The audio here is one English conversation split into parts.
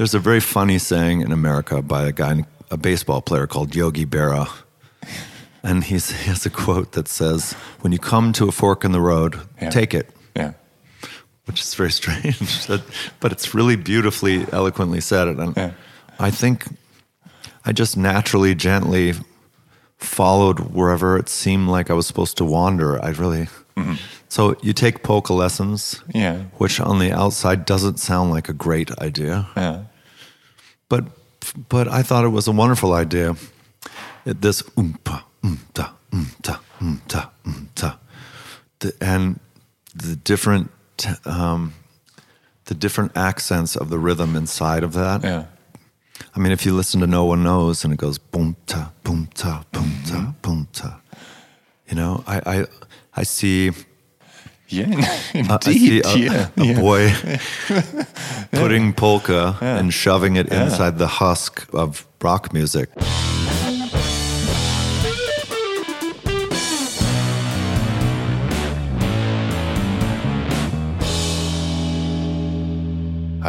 There's a very funny saying in America by a guy, a baseball player called Yogi Berra. And he's, he has a quote that says, When you come to a fork in the road, Yeah. take it. Yeah. Which is very strange, but it's really beautifully, eloquently said. And Yeah. I think I just naturally, gently followed wherever it seemed like I was supposed to wander. I really. Mm-hmm. So you take polka lessons, Yeah. which on the outside doesn't sound like a great idea. Yeah. But but I thought it was a wonderful idea. It, this oompa oomta oomta oomta oomta, the, and the different um, the different accents of the rhythm inside of that. Yeah. I mean, if you listen to No One Knows and it goes boom ta boom ta boom ta boom ta, you know, I I, I see. Yeah. Uh, I see Indeed. a, yeah. a yeah. boy putting polka and shoving it inside the husk of rock music.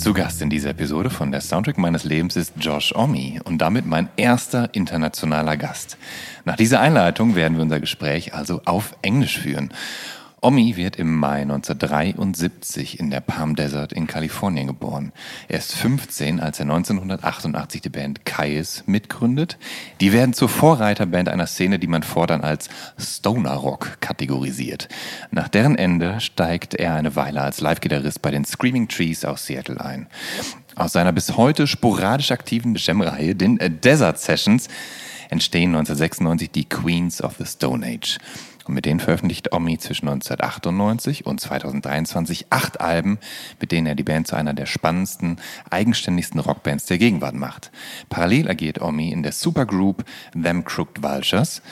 Zu Gast in dieser Episode von der Soundtrack meines Lebens ist Josh Omi und damit mein erster internationaler Gast. Nach dieser Einleitung werden wir unser Gespräch also auf Englisch führen. Omi wird im Mai 1973 in der Palm Desert in Kalifornien geboren. Er ist 15, als er 1988 die Band Kais mitgründet. Die werden zur Vorreiterband einer Szene, die man fortan als Stoner Rock kategorisiert. Nach deren Ende steigt er eine Weile als Live-Gitarrist bei den Screaming Trees aus Seattle ein. Aus seiner bis heute sporadisch aktiven Jam-Reihe, den Desert Sessions, entstehen 1996 die Queens of the Stone Age. Und mit denen veröffentlicht Omni zwischen 1998 und 2023 acht Alben, mit denen er die Band zu einer der spannendsten, eigenständigsten Rockbands der Gegenwart macht. Parallel agiert Omni in der Supergroup Them Crooked Vultures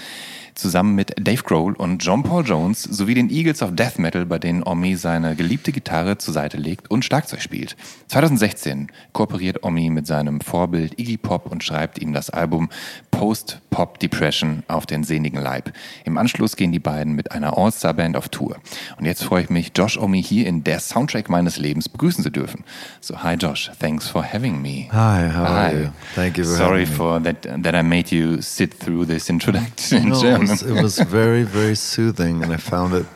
zusammen mit Dave Grohl und John Paul Jones sowie den Eagles of Death Metal, bei denen Omni seine geliebte Gitarre zur Seite legt und Schlagzeug spielt. 2016 kooperiert Omni mit seinem Vorbild Iggy Pop und schreibt ihm das Album Post Pop Depression auf den sehnigen Leib. Im Anschluss gehen die beiden mit einer All-Star-Band auf Tour. Und jetzt freue ich mich, Josh Omi hier in der Soundtrack meines Lebens begrüßen zu dürfen. So, hi Josh, thanks for having me. Hi, how are you? Thank you for Sorry for that that I made you sit through this introduction in No. Was, it was very, very soothing, and I found it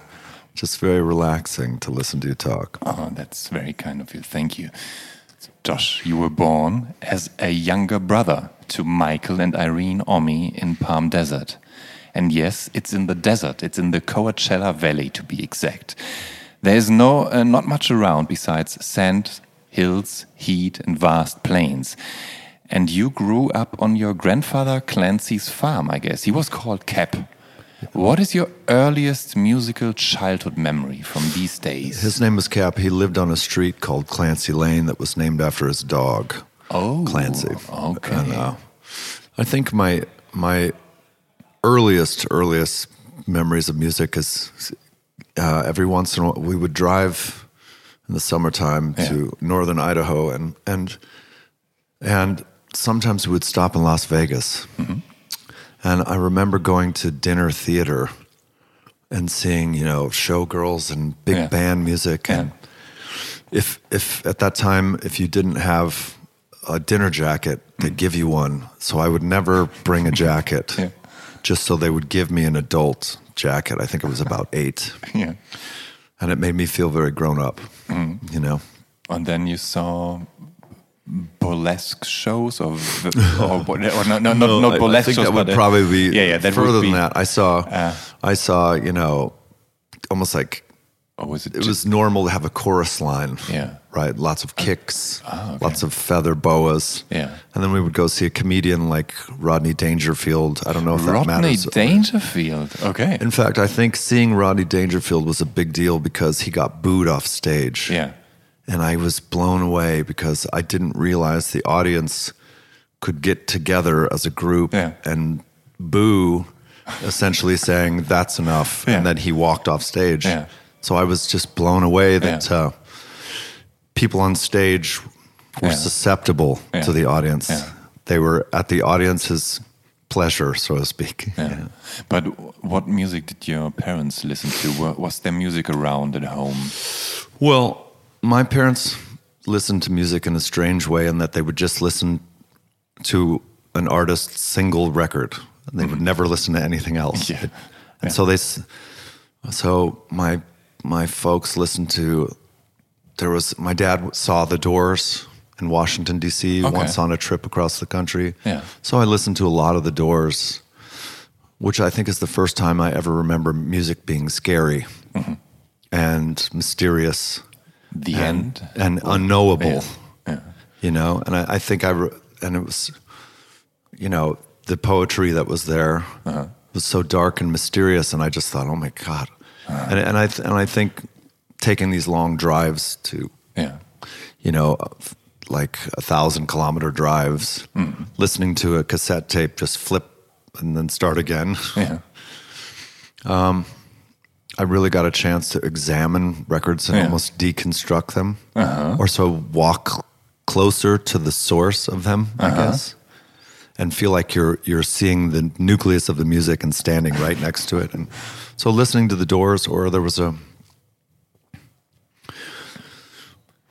just very relaxing to listen to you talk. Oh, that's very kind of you. Thank you. Josh, you were born as a younger brother to Michael and Irene Homme in Palm Desert. And yes, it's in the desert. It's in the Coachella Valley to be exact. There is no uh, not much around besides sand, hills, heat, and vast plains. And you grew up on your grandfather Clancy's farm, I guess. He was called Cap. What is your earliest musical childhood memory from these days? His name was Cap. He lived on a street called Clancy Lane that was named after his dog, Oh, Clancy. okay. And, uh, I think my my earliest earliest memories of music is uh, every once in a while we would drive in the summertime to northern Idaho and and and sometimes we would stop in Las Vegas. And I remember going to dinner theater and seeing, you know, showgirls and big Yeah. band music. And if if at that time if you didn't have a dinner jacket, they'd give you one. So I would never bring a jacket, Yeah. just so they would give me an adult jacket. I think it was about eight, Yeah. and it made me feel very grown up. Mm. You know, And then you saw burlesque shows or, or, or no, no, no, No, not burlesque I think shows, that would but, uh, probably be yeah, yeah, that further be, than that. I saw, Uh. I saw, you know, almost like Or was it, it was normal to have a chorus line. Yeah. Right. Lots of kicks, Ah, okay. lots of feather boas. Yeah. And then we would go see a comedian like Rodney Dangerfield. I don't know if that Rodney matters. Rodney Dangerfield? Okay. In fact, I think seeing Rodney Dangerfield was a big deal because he got booed off stage. yeah. And I was blown away because I didn't realize the audience could get together as a group Yeah. and boo, essentially saying, that's enough. Yeah. And then he walked off stage. Yeah. So I was just blown away that Yeah. uh, people on stage were Yeah. susceptible Yeah. to the audience. Yeah. They were at the audience's pleasure, so to speak. Yeah. But what music did your parents listen to? Was there music around at home? Well, my parents listened to music in a strange way in that they would just listen to an artist's single record. And they would never listen to anything else. Yeah. And so they, so my my folks listened to. There was my dad saw the Doors in Washington D.C. Okay. once on a trip across the country. Yeah. So I listened to a lot of the Doors, which I think is the first time I ever remember music being scary Mm-hmm. and mysterious The and, end? and unknowable. Yeah. You know, and I, I think I re- and it was, you know, the poetry that was there Uh-huh. was so dark and mysterious, and I just thought, oh my god, and and I th- and I think taking these long drives to, Yeah. you know, like a thousand kilometer drives, Mm-hmm. listening to a cassette tape just flip and then start again. Yeah. I really got a chance to examine records and Yeah. almost deconstruct them, Uh-huh. or so walk closer to the source of them, I Uh-huh. guess, and feel like you're you're seeing the nucleus of the music and standing right next to it. And so, listening to the Doors, or there was a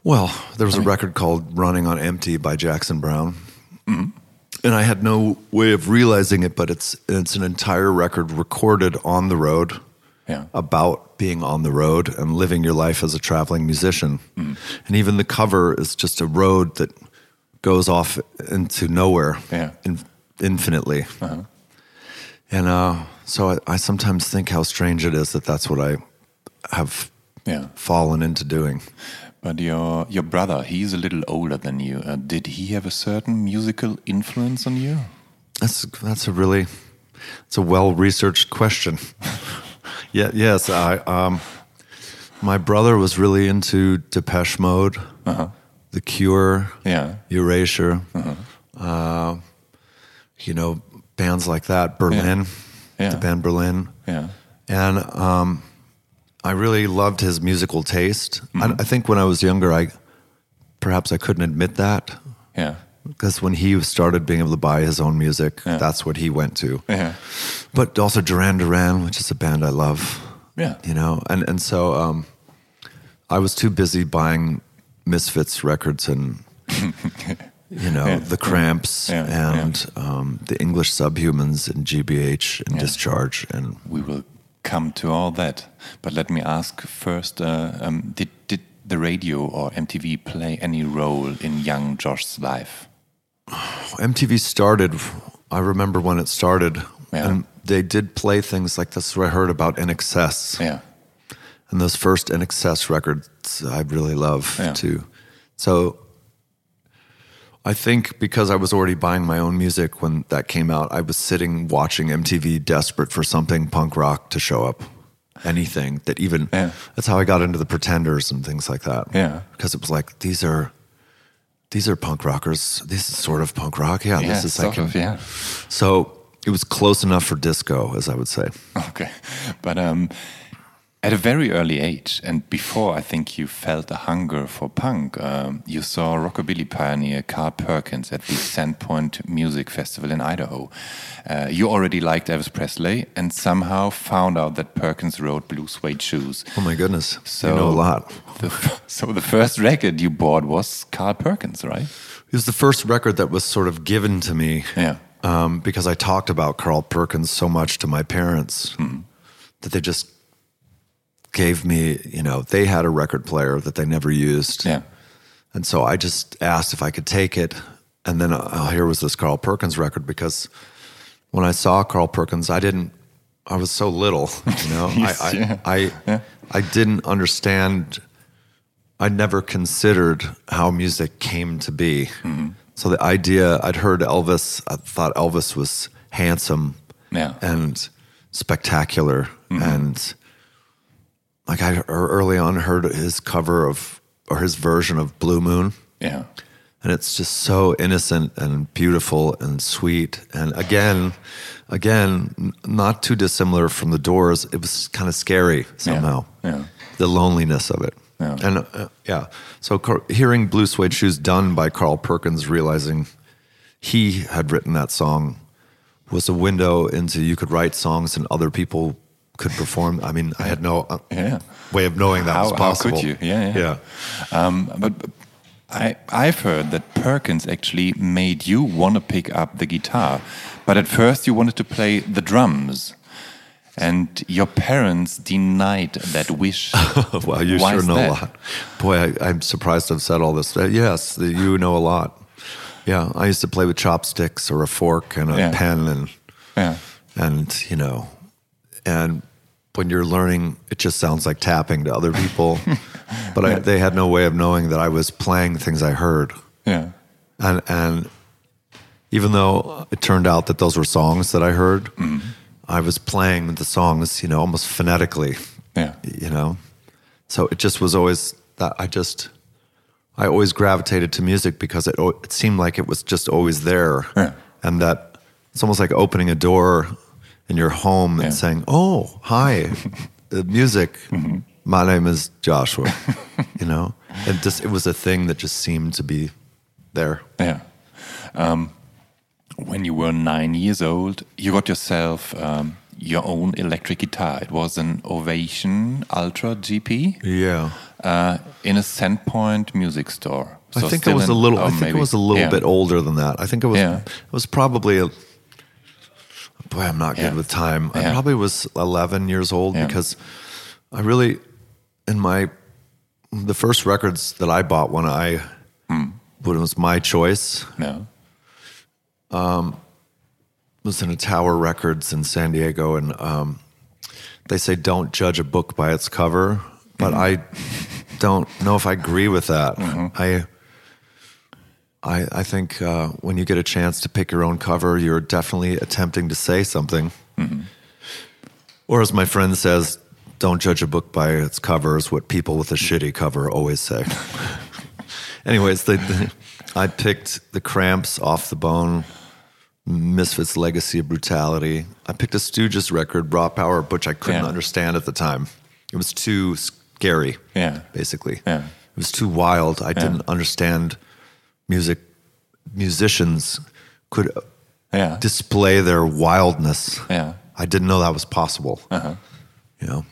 well, there was a record called "Running on Empty" by Jackson Browne. And I had no way of realizing it, but it's it's an entire record recorded on the road Yeah. about being on the road and living your life as a traveling musician. And even the cover is just a road that goes off into nowhere Yeah. in, infinitely. And uh, so I, I sometimes think how strange it is that that's what I have Yeah. fallen into doing. But your your brother, he's a little older than you. Uh, did he have a certain musical influence on you? That's that's a really it's a well researched question. yeah, yes, I um my brother was really into Depeche Mode, The Cure, Yeah. Erasure, Uh huh. you know, bands like that, Berlin, Yeah. the band Berlin. Yeah. And um, I really loved his musical taste. I, I think when I was younger, I perhaps I couldn't admit that Yeah. Because when he started being able to buy his own music, Yeah. that's what he went to. Yeah. But also Duran Duran, which is a band I love. Yeah. You know, and and so um, I was too busy buying Misfits records and you know the Cramps Yeah, and Um, the English Subhumans and GBH and Discharge and We will come to all that. But let me ask first: uh, um, Did did the radio or MTV play any role in young Josh's life? MTV started. I remember when it started, Yeah. and they did play things like this. I heard about INXS, Yeah. and those first INXS records, I really love Yeah. too. So, I think because I was already buying my own music when that came out, I was sitting watching MTV, desperate for something punk rock to show up. Anything that even Yeah. that's how I got into the Pretenders and things like that. Yeah. because it was like these are these are punk rockers. This is sort of punk rock. Yeah, Yeah, this is like of, yeah. so it was close enough for disco, as I would say. Okay. But um, at a very early age, and before I think you felt a hunger for punk, um, you saw rockabilly pioneer Carl Perkins at the Sandpoint Music Festival in Idaho. Uh, you already liked Elvis Presley and somehow found out that Perkins wrote Blue Suede Shoes. Oh my goodness, So you know a lot. The, so the first record you bought was Carl Perkins, right? It was the first record that was sort of given to me. Yeah. Um, because I talked about Carl Perkins so much to my parents that they just gave me, you know, they had a record player that they never used. Yeah. and so I just asked if I could take it. And then uh, here was this Carl Perkins record because when I saw Carl Perkins, I didn't. I was so little, you know. I I, Yeah. I, I didn't understand. I never considered how music came to be. So the idea, I'd heard Elvis. I thought Elvis was handsome Yeah. and spectacular, and like I early on heard his cover of or his version of Blue Moon. Yeah. and it's just so innocent and beautiful and sweet. And again again not too dissimilar from the doors. It was kind of scary somehow. Yeah. the loneliness of it. Yeah. and uh, yeah. So Car- hearing blue suede shoes done by carl perkins realizing he had written that song was a window into you could write songs and other people could perform i mean i had no uh, Yeah. way of knowing that How- was how possible could you? Yeah, yeah. yeah Um, but I, I've heard that Perkins actually made you want to pick up the guitar, but at first you wanted to play the drums, and your parents denied that wish. wow, you Why sure know that? a lot. Boy, I, I'm surprised I've said all this. Uh, yes, you know a lot. Yeah, I used to play with chopsticks or a fork and a Yeah. pen, and Yeah, and you know, and when you're learning, it just sounds like tapping to other people. but I, they had no way of knowing that I was playing things I heard, yeah, and and even though it turned out that those were songs that I heard, mm-hmm. I was playing the songs, you know, almost phonetically yeah, you know? So it just was always that i just i always gravitated to music because it, it seemed like it was just always there. Yeah. and that it's almost like opening a door in your home Yeah. and saying oh hi uh, music Mm-hmm. my name is joshua you know and just it was a thing that just seemed to be there yeah. Um, when you were nine years old, you got yourself um, your own electric guitar. It was an Ovation Ultra GP. yeah uh, in a Sandpoint music store. I think it was a little. oh, I think maybe- I was a little yeah. bit older than that. I think it was. Yeah. It was probably a. Boy, I'm not good Yeah. with time. I Yeah. probably was 11 years old Yeah. because I really, in my, the first records that I bought when I, Hmm. when it was my choice, No. was in a Tower Records in San Diego, and um, they say don't judge a book by its cover, but I don't know if I agree with that. I, I, I think uh, when you get a chance to pick your own cover, you're definitely attempting to say something. Or as my friend says, don't judge a book by its cover is what people with a shitty cover always say. Anyways, I picked the Cramps off the bone. Misfits Legacy of Brutality. I picked a Stooges record, Raw Power, which I couldn't Yeah. understand at the time. It was too scary, Yeah. basically. Yeah. It was too wild. I didn't understand music. Musicians could Yeah. display their wildness. Yeah. I didn't know that was possible. Uh-huh. You know,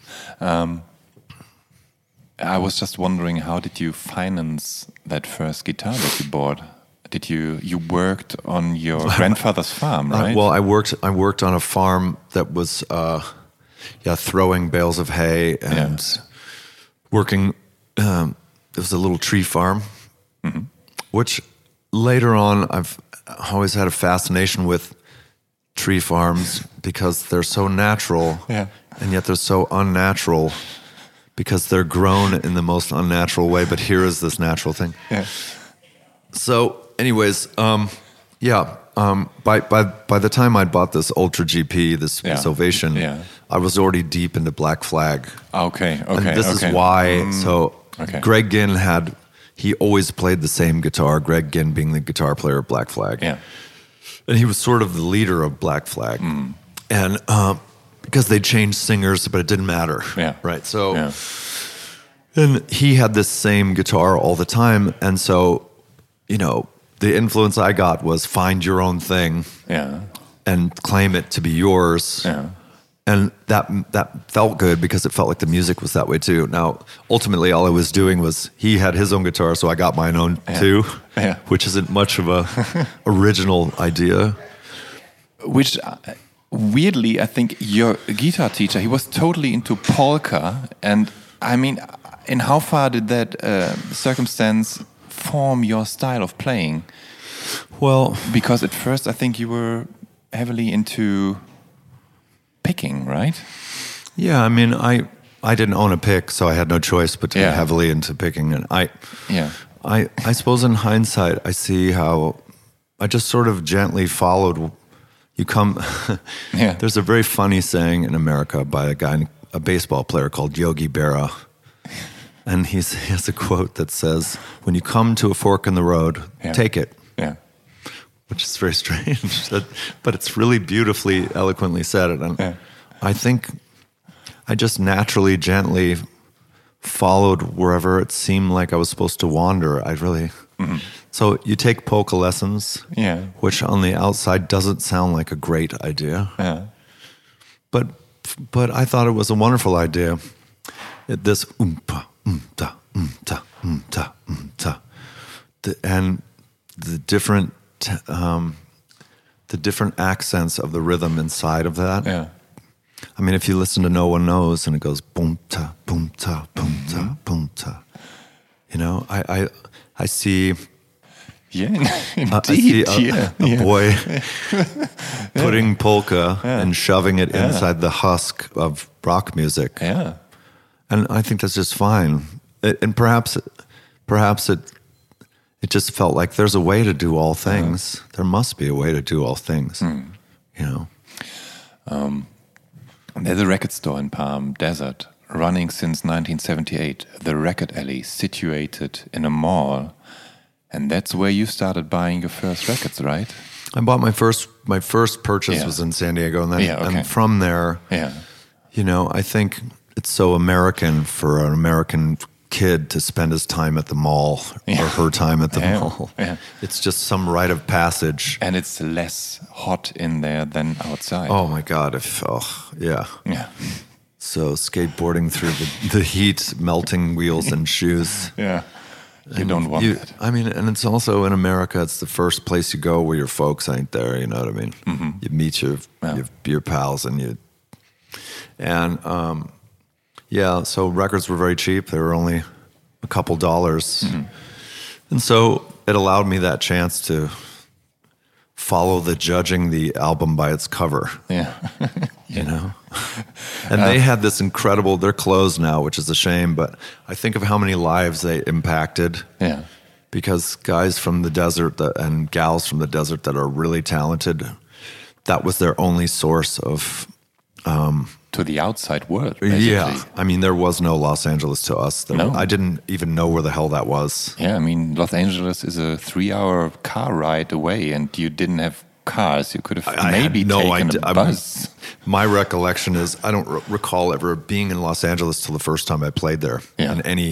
I was just wondering, how did you finance that first guitar that you bought? Did you you worked on your grandfather's farm, Uh, right? well, I worked. I worked on a farm that was, uh, yeah, throwing bales of hay and working. Um, it was a little tree farm, Mm-hmm. which later on I've always had a fascination with tree farms because they're so natural, Yeah. and yet they're so unnatural because they're grown in the most unnatural way. But here is this natural thing. yeah. So, anyways, um, yeah. Um, by by by the time I bought this Ultra GP, this Yeah. Ovation, Yeah. I was already deep into Black Flag. Okay. Okay. and this okay. is why. so, okay. Greg Ginn had he always played the same guitar. Greg Ginn being the guitar player of Black Flag, Yeah. and he was sort of the leader of Black Flag, Mm. and um, because they changed singers, but it didn't matter. Yeah. right. So. Yeah. And he had this same guitar all the time. And so, you know, the influence I got was find your own thing Yeah. and claim it to be yours. Yeah. And that that felt good because it felt like the music was that way too. Now, ultimately, all I was doing was he had his own guitar, so I got mine own too, Yeah. which isn't much of a original idea. Which uh, weirdly, I think your guitar teacher, he was totally into polka. And I mean, in how far did that uh, circumstance form your style of playing? Well, Because at first I think you were heavily into picking, right? yeah, I mean, I I didn't own a pick, so I had no choice but to Yeah. heavily into picking. And I, Yeah. I, I suppose in hindsight, I see how I just sort of gently followed. You come. Yeah. There's a very funny saying in America by a guy, a baseball player called Yogi Berra, and he's, he has a quote that says, "When you come to a fork in the road, Yeah. take it." Yeah. Which is very strange, but it's really beautifully, eloquently said. And Yeah. I think I just naturally, gently followed wherever it seemed like I was supposed to wander. I really. Mm-hmm. So you take polka lessons, Yeah. which on the outside doesn't sound like a great idea, Yeah. but but I thought it was a wonderful idea. It, this oompa, oomta, oomta, oomta, oomta, the, and the different um, the different accents of the rhythm inside of that. Yeah. I mean, if you listen to No One Knows and it goes boom ta boom ta boom ta boom ta, you know, I I, I see Yeah. uh, I see Indeed. a, yeah. a yeah. boy putting polka and shoving it inside the husk of rock music, Yeah. and I think that's just fine. It, and perhaps, perhaps it, it just felt like there's a way to do all things. There must be a way to do all things. Hmm. You know, There's a record store in Palm Desert running since 1978, the Record Alley, situated in a mall. And that's where you started buying your first records, right? I bought my first my first purchase Yeah. was in San Diego, and then Yeah, okay. and from there, Yeah. you know, I think it's so American for an American kid to spend his time at the mall Yeah. or her time at the Yeah, mall. yeah. It's just some rite of passage. And it's less hot in there than outside. Oh my God! If oh yeah, Yeah. so skateboarding through the, the heat, melting wheels and shoes. Yeah. You don't want You, that. I mean, and it's also in America. It's the first place you go where your folks ain't there. You know what I mean? You meet your. Yeah. your, your pals, and you and um, yeah. So records were very cheap. They were only a couple dollars, Mm-hmm. and so it allowed me that chance to follow the judging the album by its cover. Yeah. You know, and they had this incredible. They're closed now, which is a shame. But I think of how many lives they impacted yeah. because guys from the desert that, and gals from the desert that are really talented, that was their only source of. To the outside world, basically. Yeah, I mean, there was no Los Angeles to us. There, No. I didn't even know where the hell that was. Yeah, I mean, Los Angeles is a three-hour car ride away, and you didn't have cars. You could have I maybe no taken idea. a I'm- bus. My recollection is I don't re- recall ever being in Los Angeles till the first time I played there. Yeah. And any,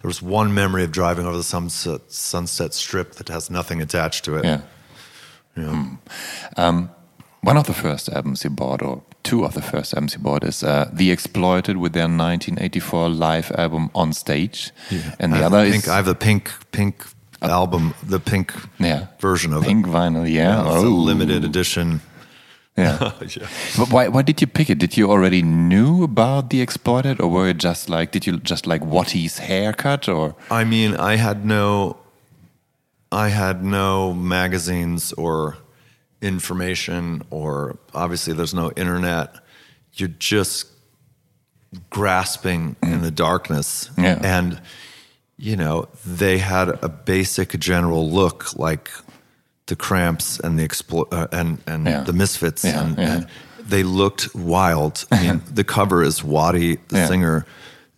there was one memory of driving over the sunset, sunset Strip that has nothing attached to it. Yeah. Hmm. Um, one of the first albums you bought, or two of the first MC bought, is uh, The Exploited with their 1984 live album On Stage, and the have other pink, is I have the pink pink album, the pink yeah version of pink it. vinyl. Yeah, It's a Oh. limited edition. Yeah. Yeah. But why, why did you pick it? Did you already knew about The Exploited, or were it just like did you just like Wattie's haircut, or I mean, I had no, I had no magazines or information, or obviously there's no internet. You're just grasping in the darkness, Yeah. and you know they had a basic general look like the Cramps and the Explo- uh, and and Yeah. the Misfits, Yeah, and, and they looked wild. I mean, the cover is Wattie, the singer,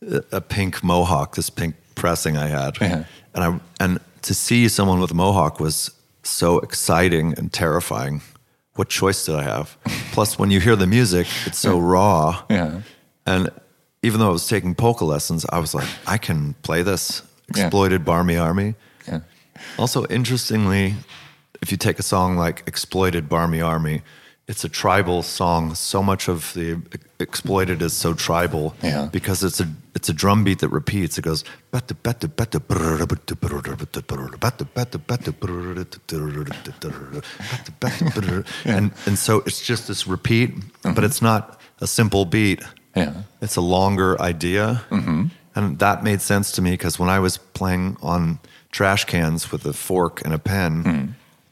a- a pink mohawk, this pink pressing I had, Yeah. and I and to see someone with a mohawk was so exciting and terrifying. What choice did I have? Plus, when you hear the music, it's so raw. Yeah. And even though I was taking polka lessons, I was like, I can play this. Yeah. Exploited Barmy Army. yeah, Also, interestingly, if you take a song like Exploited Barmy Army, it's a tribal song. So much of the Exploited is so tribal Yeah. because it's a it's a drum beat that repeats. It goes and and so it's just this repeat, but it's not a simple beat. Yeah. It's a longer idea. And that made sense to me because when I was playing on trash cans with a fork and a pen. Hmm.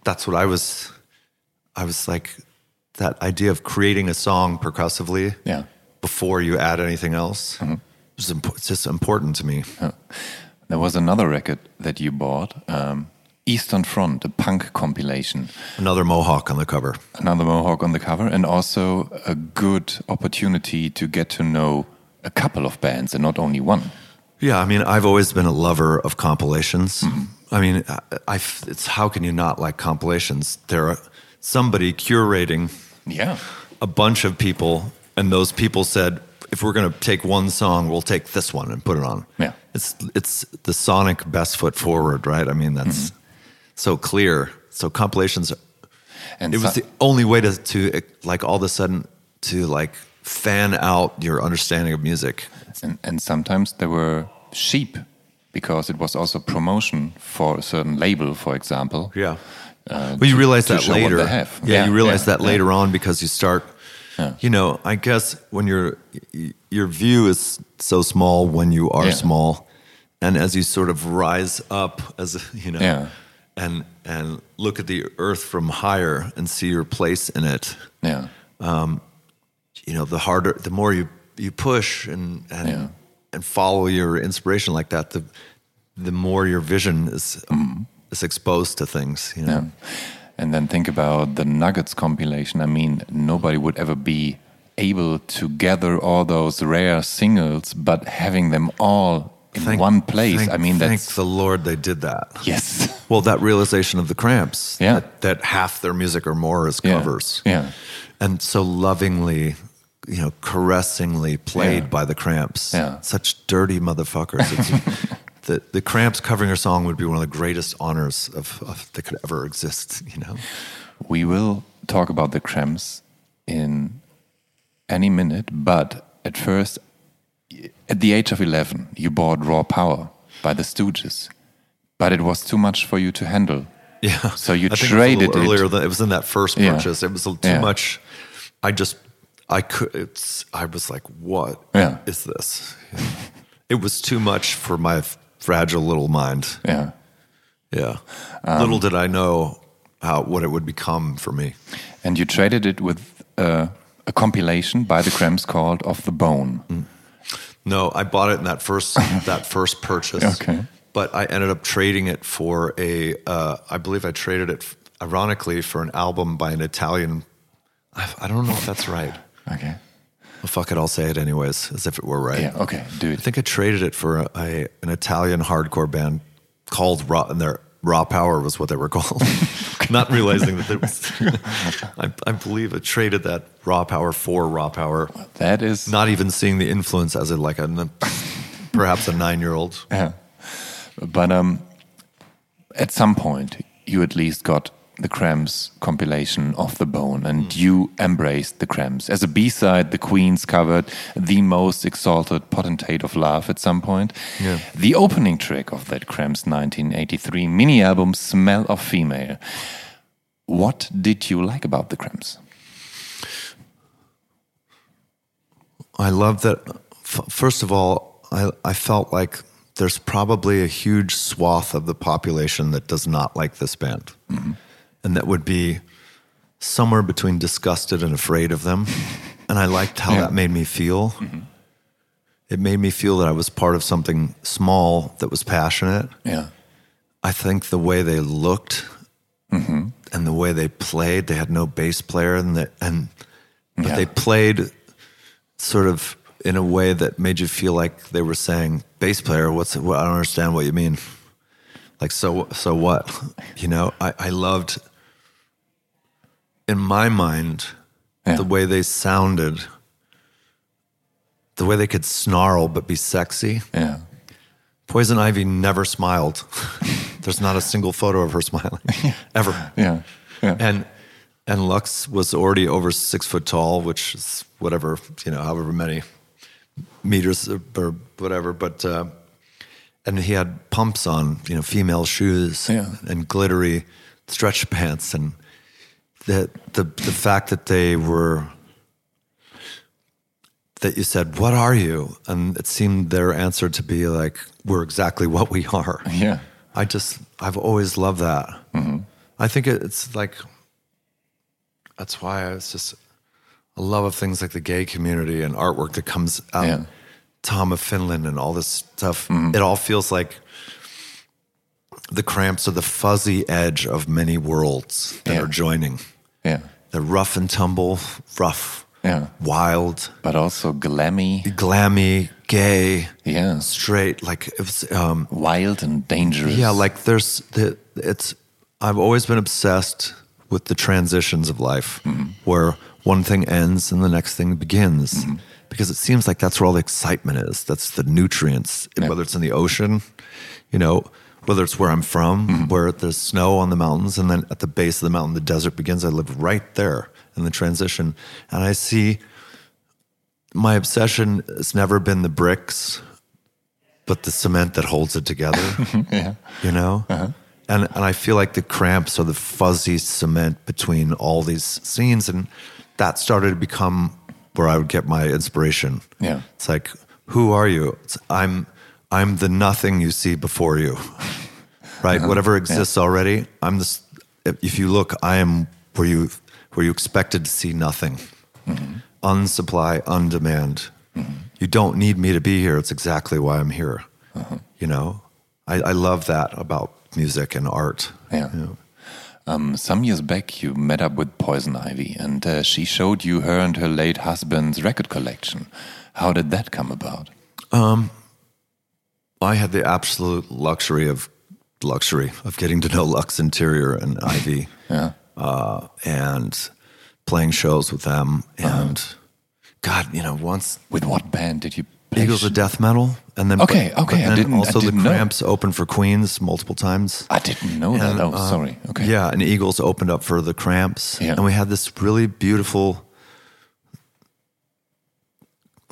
That's what I was. I was like that idea of creating a song percussively Yeah. before you add anything else. Uh-huh. It's, impo- it's just important to me. Uh, there was another record that you bought, um, Eastern Front, a punk compilation. Another mohawk on the cover. Another Mohawk on the cover, and also a good opportunity to get to know a couple of bands and not only one. Yeah, I mean, I've always been a lover of compilations. Mm-hmm. I mean, I, I- it's how can you not like compilations? There are somebody curating Yeah. a bunch of people, and those people said, if we're going to take one song, we'll take this one and put it on. Yeah. it's it's the sonic best foot forward, right? I mean, that's mm-hmm. so clear. So compilations, And it was the only way to to like all of a sudden to like fan out your understanding of music. And, and sometimes there were sheep because it was also promotion for a certain label, for example. Yeah. Uh, Well, you realize to that later. have. Yeah, you realize yeah, that later on because you start. Yeah. You know, I guess when you're your view is so small when you are Yeah. small, and as you sort of rise up, as you know, Yeah. and and look at the earth from higher and see your place in it. Yeah. You know, the harder, the more you you push and and Yeah. and follow your inspiration like that, the the more your vision is is exposed to things. You know. Yeah. And then think about the Nuggets compilation. I mean, nobody would ever be able to gather all those rare singles, but having them all in Thank- one place. thank- I mean, thank that's the Lord they did that. yes, Well, that realization of the Cramps, Yeah. that, that half their music or more is Yeah. covers, Yeah. and so lovingly, you know, caressingly played Yeah. by the Cramps. Yeah. such dirty motherfuckers. The the Cramps covering a song would be one of the greatest honors of, of that could ever exist. You know, We will talk about the Cramps in any minute, but at first, at the age of 11, you bought Raw Power by the Stooges, but it was too much for you to handle. yeah. So you I traded it little it. earlier. Than, it was in that first Yeah. purchase. It was a too Yeah. much. I just, I could. It's. I was like, what is Yeah. this? It was too much for my fragile little mind. Yeah. Yeah. Um, Little did I know how what it would become for me. And you traded it with uh, a compilation by the Cramps called Off the Bone. No, I bought it in that first that first purchase. Okay. But I ended up trading it for a. Uh, I believe I traded it, ironically, for an album by an Italian. I, I don't know if that's right. Okay. Well, fuck it, I'll say it anyways, as if it were right. Yeah, okay, do I think I traded it for a, a an Italian hardcore band called Raw, and their Raw Power was what they were called. Not realizing that it was. I, I believe I traded that Raw Power for Raw Power. That is Not even seeing the influence as a like a perhaps a nine year old. Yeah. But um, at some point, you at least got the Cramps compilation off the bone, and you embraced the Cramps. As a B side, the Queens covered the most exalted potentate of love at some point. Yeah. The opening track of that Cramps 1983 mini album, Smell of Female. What did you like about the Cramps? I love that. f- First of all, I, I felt like there's probably a huge swath of the population that does not like this band. Mm-hmm. And that would be somewhere between disgusted and afraid of them. And I liked how Yeah. that made me feel. Mm-hmm. It made me feel that I was part of something small that was passionate. Yeah. I think the way they looked mm-hmm. and the way they played, they had no bass player, and the, and but Yeah. they played sort of in a way that made you feel like they were saying, "Bass player, what's what, I don't understand what you mean." Like so, so what? You know, I, I loved in my mind Yeah. the way they sounded, the way they could snarl but be sexy. Yeah. Poison Ivy never smiled. There's not a single photo of her smiling ever. Yeah. Yeah. And and Lux was already over six foot tall, which is whatever you know, however many meters or whatever. But uh, and he had pumps on, you know, female shoes Yeah. and glittery stretch pants, and the the the fact that they were that you said, "What are you?" and it seemed their answer to be like, "We're exactly what we are." Yeah. I just I've always loved that. Mm-hmm. I think it's like that's why I was just a love of things like the gay community and artwork that comes out. Yeah. Tom of Finland and all this stuff. Mm-hmm. It all feels like the cramps are the fuzzy edge of many worlds that Yeah. are joining. Yeah. The rough and tumble, rough, Yeah. wild, But also glammy. glammy, gay, Yeah. straight. Like it was, um, Wild and dangerous. yeah, like there's the it's. I've always been obsessed with the transitions of life, where one thing ends and the next thing begins, because it seems like that's where all the excitement is. That's the nutrients, whether it's in the ocean, you know, whether it's where I'm from, mm-hmm. where there's snow on the mountains, and then at the base of the mountain, the desert begins. I live right there in the transition, and I see my obsession has never been the bricks, but the cement that holds it together. Yeah. You know, uh-huh. and and I feel like the cramps are the fuzzy cement between all these scenes, and that started to become where I would get my inspiration. Yeah. it's like, who are you? It's, I'm I'm the nothing you see before you, right? Uh-huh. Whatever exists already. I'm this. If you look, I am where you where you expected to see nothing. Mm-hmm. Unsupply, undemand. Mm-hmm. You don't need me to be here. It's exactly why I'm here. Uh-huh. You know, I, I love that about music and art. Yeah. You know? Um, some years back, you met up with Poison Ivy, and uh, she showed you her and her late husband's record collection. How did that come about? Um, I had the absolute luxury of luxury of getting to know Lux Interior and Ivy, Yeah. uh, and playing shows with them. And God, you know, once With what band did you play? Eagles of Death Metal, and then Okay, but okay, I then didn't- I also didn't the know. Cramps opened for Queens multiple times. I didn't know that. Oh, uh, sorry. Okay. Yeah, and Eagles opened up for the Cramps, Yeah. and we had this really beautiful,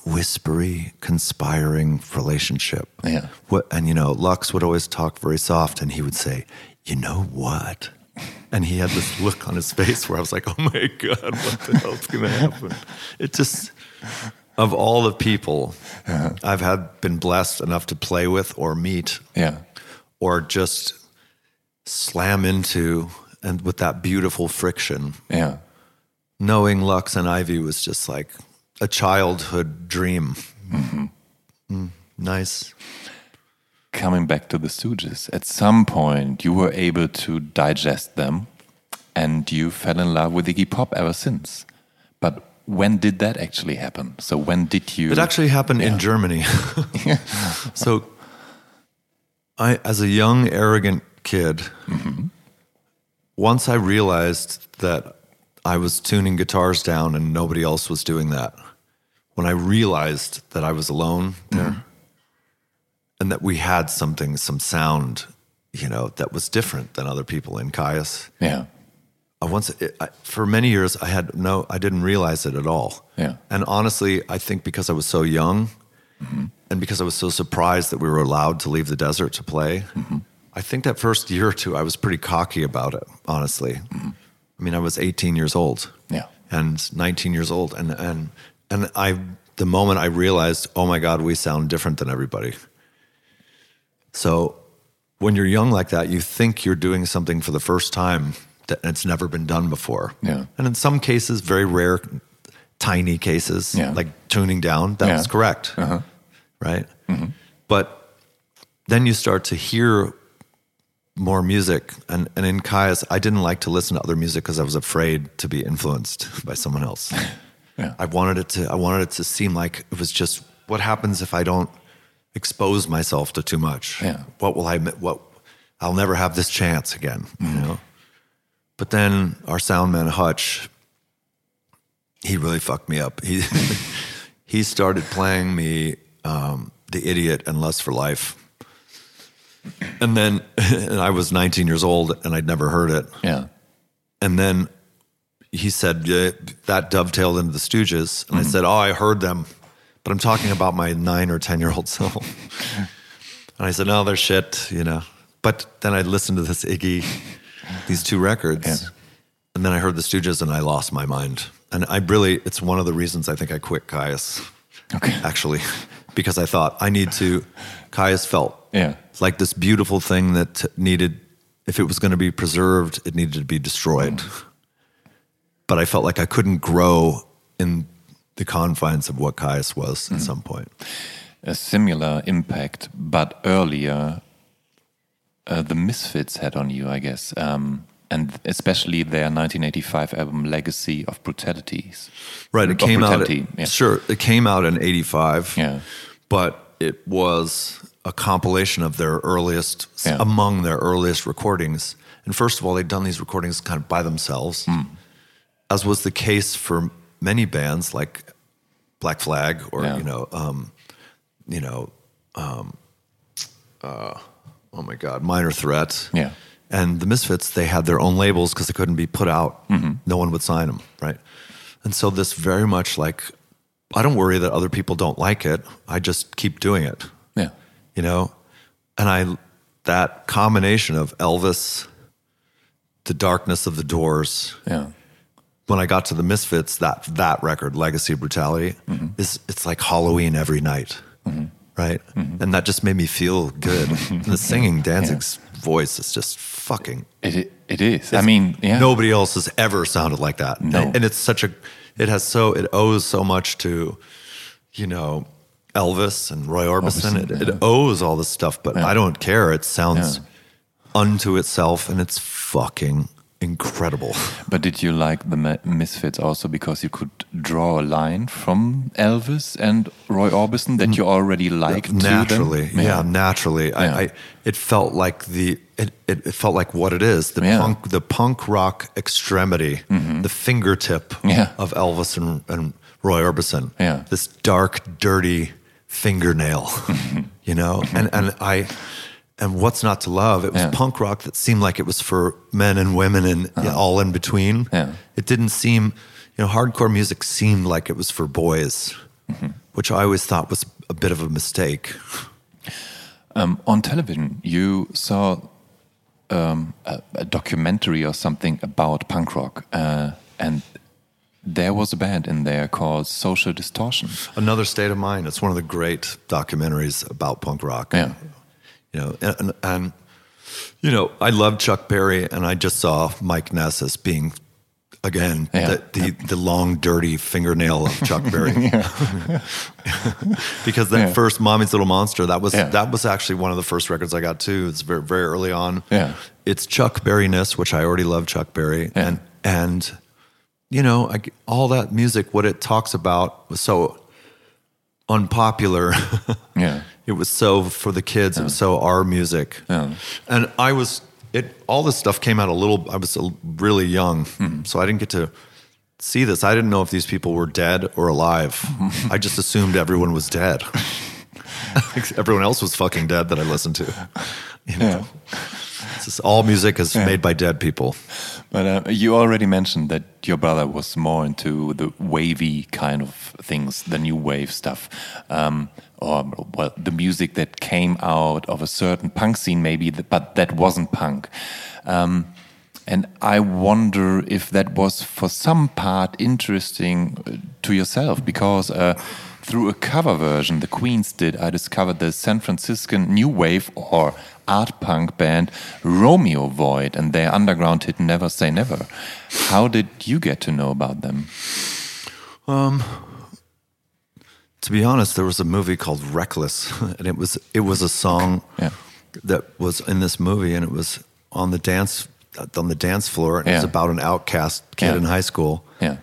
whispery, conspiring relationship. Yeah. What and you know, Lux would always talk very soft, and he would say, "You know what?" And he had this look on his face where I was like, "Oh my god, what the hell's gonna happen?" It just. Of all the people uh-huh. I've had been blessed enough to play with or meet, Yeah. or just slam into and with that beautiful friction. Yeah. Knowing Lux and Ivy was just like a childhood dream. Mm, nice. Coming back to the Stooges, at some point you were able to digest them and you fell in love with Iggy Pop ever since. But when did that actually happen? So when did you It actually happened in Germany. so I as a young arrogant kid once I realized that I was tuning guitars down and nobody else was doing that. When I realized that I was alone there and that we had something some sound, you know, that was different than other people in Kyuss. Yeah. I once it, I, for many years I had no I didn't realize it at all. Yeah. And honestly, I think because I was so young and because I was so surprised that we were allowed to leave the desert to play, I think that first year or two I was pretty cocky about it, honestly. I mean, I was 18 years old. Yeah. And 19 years old and and and I the moment I realized, "Oh my god, we sound different than everybody." So, when you're young like that, you think you're doing something for the first time that it's never been done before. Yeah. And in some cases, very rare, tiny cases, Yeah. like tuning down, that Yeah. was correct. Uh-huh. Right. But then you start to hear more music. And, and in Kyuss, I didn't like to listen to other music because I was afraid to be influenced by someone else. Yeah. I wanted it to I wanted it to seem like it was just what happens if I don't expose myself to too much? Yeah. What will I what I'll never have this chance again, Mm-hmm. you know? But then our sound man Hutch he really fucked me up. He he started playing me um, The Idiot and Lust for Life. And then and I was 19 years old and I'd never heard it. Yeah. And then he said yeah, that dovetailed into the Stooges, and I mm-hmm. said, "Oh, I heard them, but I'm talking about my nine or ten year old self." and I said, "No, they're shit," you know. But then I listened to this Iggy, these two records, Yeah. and then I heard the Stooges, and I lost my mind. And I really, it's one of the reasons I think I quit Kyuss. Okay. Actually, because I thought I need to. Kyuss felt Yeah. like this beautiful thing that needed, if it was going to be preserved, it needed to be destroyed. Mm. But I felt like I couldn't grow in the confines of what Kyuss was at some point. a similar impact, but earlier, uh, the Misfits had on you, I guess, um, and especially their 1985 album "Legacy of Brutalities." Right, it Of came out. yeah. Sure, it came out in '85. Yeah. but it was a compilation of their earliest, Yeah. among their earliest recordings. And first of all, they'd done these recordings kind of by themselves, Hmm. As was the case for many bands like Black Flag or Yeah. you know, um, you know, um, uh, oh my God, Minor Threat. Yeah. And the Misfits, they had their own labels because they couldn't be put out. Mm-hmm. No one would sign them, right? And so this very much like, I don't worry that other people don't like it. I just keep doing it, Yeah, you know? And I, that combination of Elvis, the darkness of the doors, yeah, when I got to the Misfits, that that record, Legacy of Brutality, Mm-hmm. is it's like Halloween every night, right? Mm-hmm. And that just made me feel good. the singing, Danzig's voice is just fucking. it it, is. I mean, yeah, Nobody else has ever sounded like that. No. and, and it's such a. It has so it owes so much to, you know, Elvis and Roy Orbison. Orbison, it, yeah. it owes all this stuff, but I don't care. It sounds Yeah. unto itself, and it's fucking incredible. But did you like the Misfits also because you could draw a line from Elvis and Roy Orbison that mm. you already liked naturally yeah, naturally Yeah. I, I it felt like the it, it, felt like what it is the Yeah. Punk the punk rock extremity mm-hmm. the fingertip Yeah. of Elvis and, and Roy Orbison Yeah. this dark dirty fingernail you know and and I and what's not to love it was Yeah. Uh-huh. punk rock that seemed like it was for men and women and all in between Yeah. it didn't seem you know hardcore music seemed like it was for boys Mm-hmm. which I always thought was a bit of a mistake. Um, on television, you saw um, a, a documentary or something about punk rock, uh, and there was a band in there called Social Distortion. Another State of Mind. It's one of the great documentaries about punk rock. Yeah. You know, and, and, you know, I love Chuck Berry, and I just saw Mike Ness as being again Yeah. the, the the long dirty fingernail of Chuck Berry. because that Yeah. first Mommy's Little Monster, that was Yeah. that was actually one of the first records I got too. It's very very early on. Yeah. It's Chuck Berry-ness, which I already love Chuck Berry. And and you know, I, all that music, what it talks about was so unpopular. Yeah. It was so for the kids. It was so our music. Yeah. And I was it. All this stuff came out a little. I was really young, Hmm. so I didn't get to see this. I didn't know if these people were dead or alive. I just assumed everyone was dead. everyone else was fucking dead that I listened to. You know, It's all music is made by dead people. But uh, you already mentioned that your brother was more into the wavy kind of things, the new wave stuff, um, or well, the music that came out of a certain punk scene, maybe, but that wasn't punk. Um, and I wonder if that was for some part interesting uh, to yourself, because uh, through a cover version the Queens did, I discovered the San Franciscan new wave or art punk band Romeo Void and their underground hit Never Say Never. How did you get to know about them? Um, To be honest, there was a movie called Reckless, and it was it was a song Yeah. that was in this movie, and it was on the dance on the dance floor. And It was about an outcast kid Yeah. in high school, Yeah.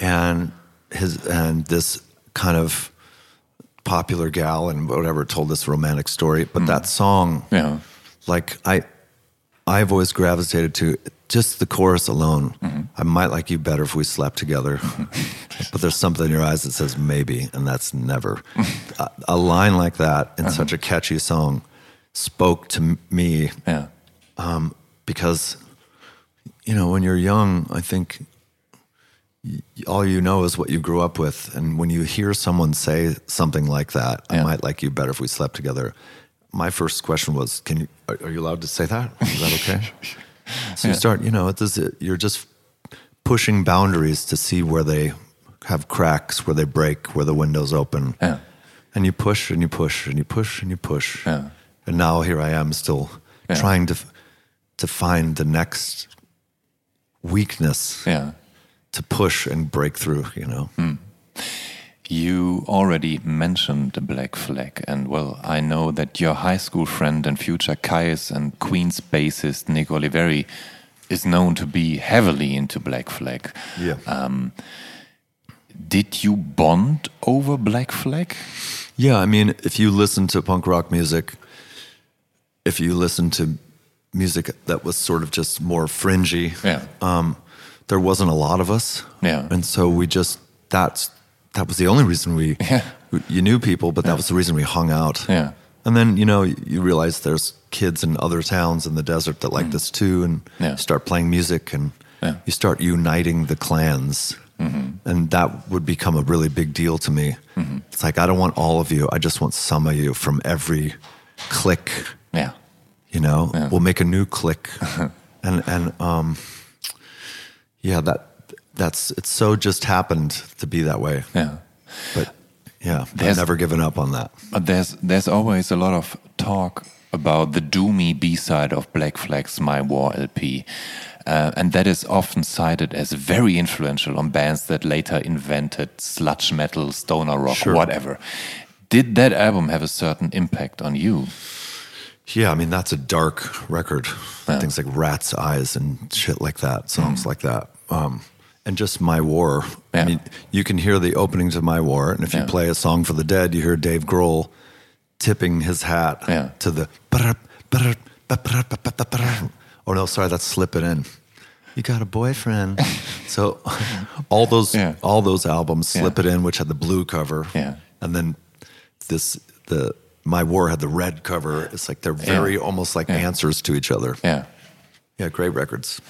and his and this kind of popular gal and whatever told this romantic story. But that song, Yeah. Like I, I've always gravitated to just the chorus alone. Mm-hmm. I might like you better if we slept together, but there's something in your eyes that says maybe, and that's never. a, a line like that in uh-huh. such a catchy song spoke to me Yeah. Um, because, you know, when you're young, I think all you know is what you grew up with, and when you hear someone say something like that, I might like you better if we slept together. My first question was, "Can you? Are, are you allowed to say that? Is that okay?" so you start, you know, you're just pushing boundaries to see where they have cracks, where they break, where the windows open. Yeah. and you push and you push and you push and you push. Yeah. And now here I am still trying to to find the next weakness Yeah. to push and break through, you know. Hmm. You already mentioned the Black Flag, and well, I know that your high school friend and future Kyuss and Queen's bassist Nick Oliveri is known to be heavily into Black Flag. Yeah. Um, did you bond over Black Flag? Yeah, I mean, if you listen to punk rock music, if you listen to music that was sort of just more fringy, Yeah. um, there wasn't a lot of us. Yeah. And so we just that's that was the only reason we Yeah. you knew people, but that was the reason we hung out. Yeah. And then, you know, you realize there's kids in other towns in the desert that like this too and Mm. Yeah. start playing music and Yeah. you start uniting the clans. Mm-hmm. And that would become a really big deal to me. Mm-hmm. It's like I don't want all of you. I just want some of you from every clique, Yeah. you know. Yeah. We'll make a new clique. and and um yeah, that that's it's so just happened to be that way. Yeah. But yeah, I've never given up on that. But there's there's always a lot of talk about the doomy B side of Black Flag's My War LP. Uh, and that is often cited as very influential on bands that later invented sludge metal, stoner rock, Sure. whatever. Did that album have a certain impact on you? Yeah, I mean that's a dark record. Things like Rat's Eyes and shit like that, songs like that. Um, and just My War. Yeah. I mean, you can hear the openings of My War, and if you play a song for the dead, you hear Dave Grohl tipping his hat Yeah. to the. Oh no, sorry, that's Slip It In. You got a boyfriend. so all those Yeah. all those albums, Slip Yeah. It In, which had the blue cover, Yeah. and then this the My War had the red cover. It's like they're very almost like Yeah. answers to each other. Yeah. Yeah, great records.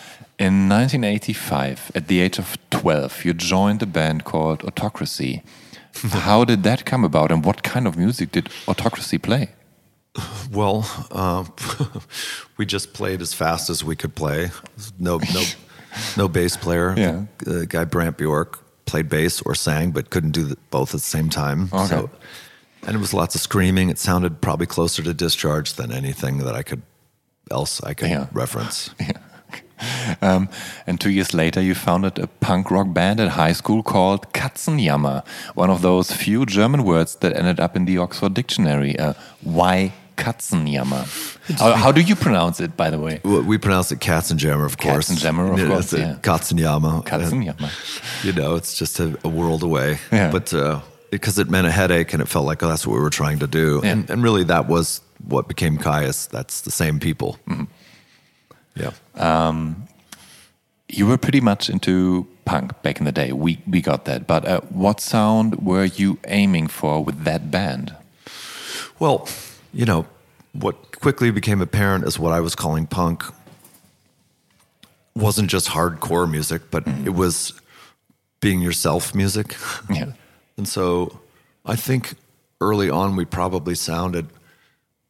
In 1985, at the age of 12, you joined a band called Autocracy. How did that come about, and what kind of music did Autocracy play? Well, uh, we just played as fast as we could play. No, no, no bass player. Yeah. The guy Brant Bjork played bass or sang, but couldn't do both at the same time. Okay. So, and it was lots of screaming. It sounded probably closer to Discharge than anything that I could else I could Yeah. reference. Um, and two years later, you founded a punk rock band at high school called Katzenjammer, one of those few German words that ended up in the Oxford Dictionary. Uh, why Katzenjammer? How, how do you pronounce it, by the way? Well, We pronounce it Katzenjammer, of course. Katzenjammer, of Yeah, course, yeah. Katzenjammer. Katzenjammer. you know, it's just a, a world away. Yeah. But uh, because it meant a headache and it felt like, oh, that's what we were trying to do. Yeah. And, and really, that was what became Kyuss. That's the same people. Mm-hmm. Yeah. You were pretty much into punk back in the day. We, we got that. But uh, what sound were you aiming for with that band? Well, you know, what quickly became apparent is what I was calling punk wasn't just hardcore music, but Mm-hmm. it was being yourself music. Yeah. And so I think early on we probably sounded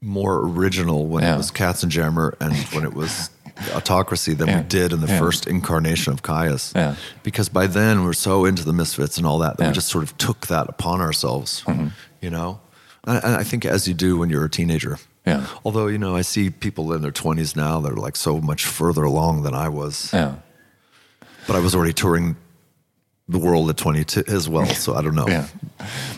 more original when Yeah. it was Katzenjammer and when it was Autocracy than Yeah. we did in the Yeah. first incarnation of Kyuss. Yeah. Because by then we're so into the Misfits and all that that. Mm-hmm. we just sort of took that upon ourselves, you know? And I think as you do when you're a teenager. Yeah. Although, you know, I see people in their 20s now that are like so much further along than I was. Yeah. But I was already touring the world at 22 as well, so I don't know. Yeah.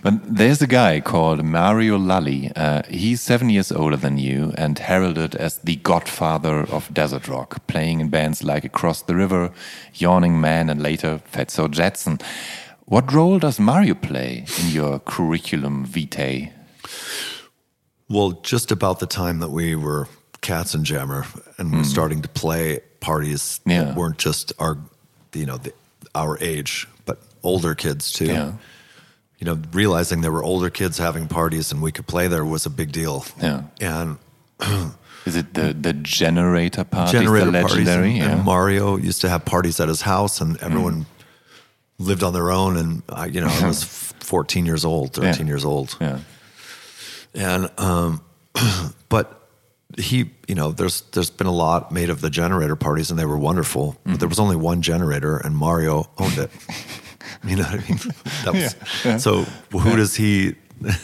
But there's a guy called Mario Lalli. Uh, he's seven years older than you and heralded as the godfather of desert rock, playing in bands like Across the River, Yawning Man, and later Fatso Jetson. What role does Mario play in your curriculum vitae? Well, just about the time that we were Katzenjammer and were starting to play parties Hmm. Yeah. that weren't just our, you know, the, our age, but older kids too. Yeah. You know, realizing there were older kids having parties and we could play there was a big deal. Yeah. And Is it the, the generator parties, generator the parties legendary? and, yeah. and Mario used to have parties at his house and everyone lived on their own. And I, you know, I was 14 years old, 13 Yeah. years old. yeah. and um, but he, you know, there's there's been a lot made of the generator parties, and they were wonderful. But there was only one generator, and Mario owned it. you know what I mean? That was, Yeah, yeah. So who does he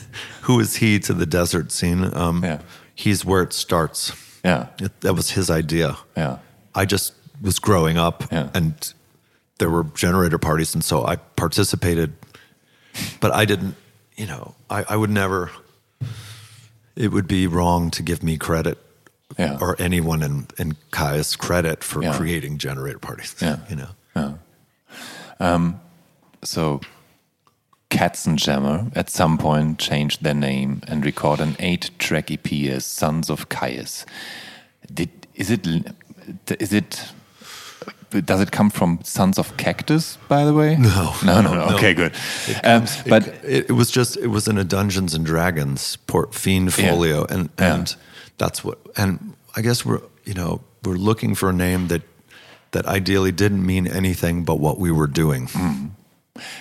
who is he to the desert scene? Um, Yeah. He's where it starts. Yeah. It, that was his idea. Yeah. I just was growing up Yeah. and there were generator parties and so I participated but I didn't you know I, I would never it would be wrong to give me credit Yeah. or anyone in, in Kyuss credit for Yeah. creating generator parties. Yeah. You know. Um, so, Katzenjammer at some point changed their name and recorded an eight-track EP as Sons of Kyuss. Did is it is it does it come from Sons of Cactus? By the way, No. no, no. no. Okay, good. Um, but it, it was just it was in a Dungeons and Dragons port fiend Yeah. folio, and Yeah. and that's what. And I guess we're you know we're looking for a name that that ideally didn't mean anything but what we were doing.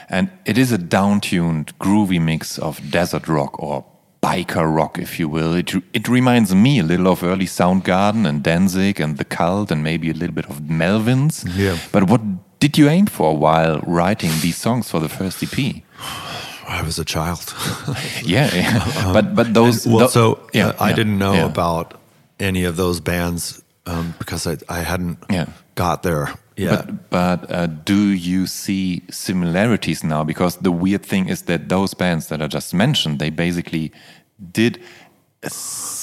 And it is a down-tuned, groovy mix of desert rock or biker rock, if you will. It, it reminds me a little of early Soundgarden and Danzig and The Cult and maybe a little bit of Melvins. Yeah. But what did you aim for while writing these songs for the first EP? I was a child. Yeah, yeah. but but those well, tho- so yeah, uh, I yeah, didn't know about any of those bands um, because I I hadn't got there yet. But, but uh, do you see similarities now? Because the weird thing is that those bands that I just mentioned, they basically did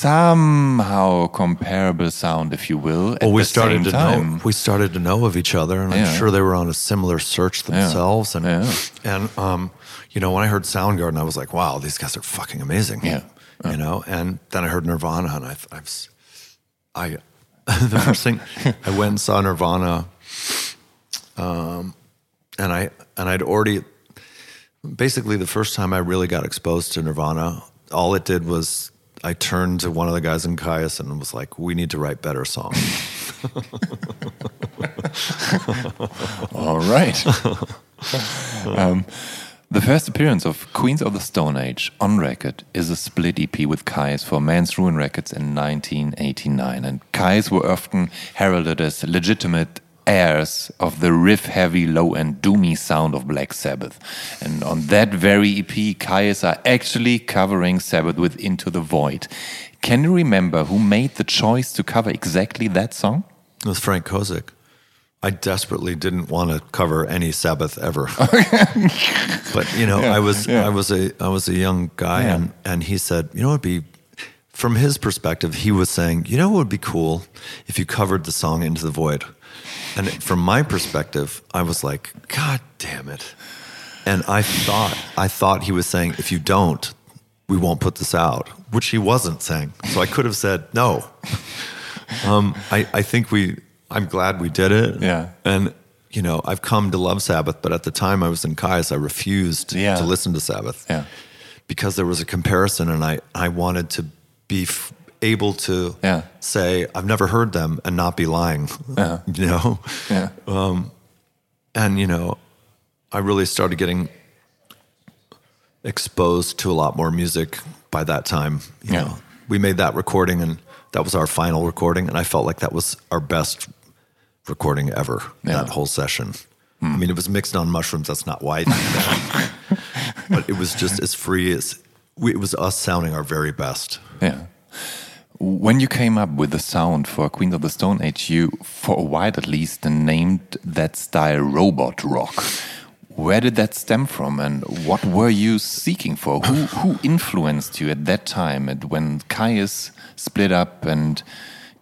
somehow comparable sound, if you will. At well, we started to time. know we started to know of each other, and Yeah. I'm sure they were on a similar search themselves. And Yeah. and um, you know, when I heard Soundgarden, I was like, wow, these guys are fucking amazing. Yeah. you know. And then I heard Nirvana, and I I was, I the first thing I went and saw Nirvana, um, and I and I'd already basically the first time I really got exposed to Nirvana, all it did was I turned to one of the guys in Kyuss and was like, "We need to write better songs." All right. um, the first appearance of Queens of the Stone Age on record is a split EP with Kyuss for Man's Ruin Records in 1989. And Kyuss were often heralded as legitimate heirs of the riff heavy, low, and doomy sound of Black Sabbath. And on that very EP, Kyuss are actually covering Sabbath with Into the Void. Can you remember who made the choice to cover exactly that song? It was Frank Kozik. I desperately didn't want to cover any Sabbath ever, but you know, I was yeah. I was a I was a young guy, Yeah. and and he said, you know, it'd be from his perspective, he was saying, you know, what would be cool if you covered the song Into the Void, and from my perspective, I was like, God damn it, and I thought I thought he was saying, if you don't, we won't put this out, which he wasn't saying. So I could have said no. Um, I, I think we, I'm glad we did it. Yeah. And, you know, I've come to love Sabbath, but at the time I was in Kyuss, I refused Yeah. to listen to Sabbath Yeah. because there was a comparison and I, I wanted to be f- able to Yeah. say, I've never heard them and not be lying, Yeah. Uh-huh. you know? Yeah. Um, and, you know, I really started getting exposed to a lot more music by that time. You Yeah. know, we made that recording and that was our final recording. And I felt like that was our best recording ever, Yeah. that whole session. Hmm. I mean, it was mixed on mushrooms. That's not why, that. but it was just as free as we, it was us sounding our very best. Yeah. When you came up with the sound for Queens of the Stone Age, you, for a while at least, named that style robot rock. Where did that stem from, and what were you seeking for? Who, who influenced you at that time, and when Kyuss split up and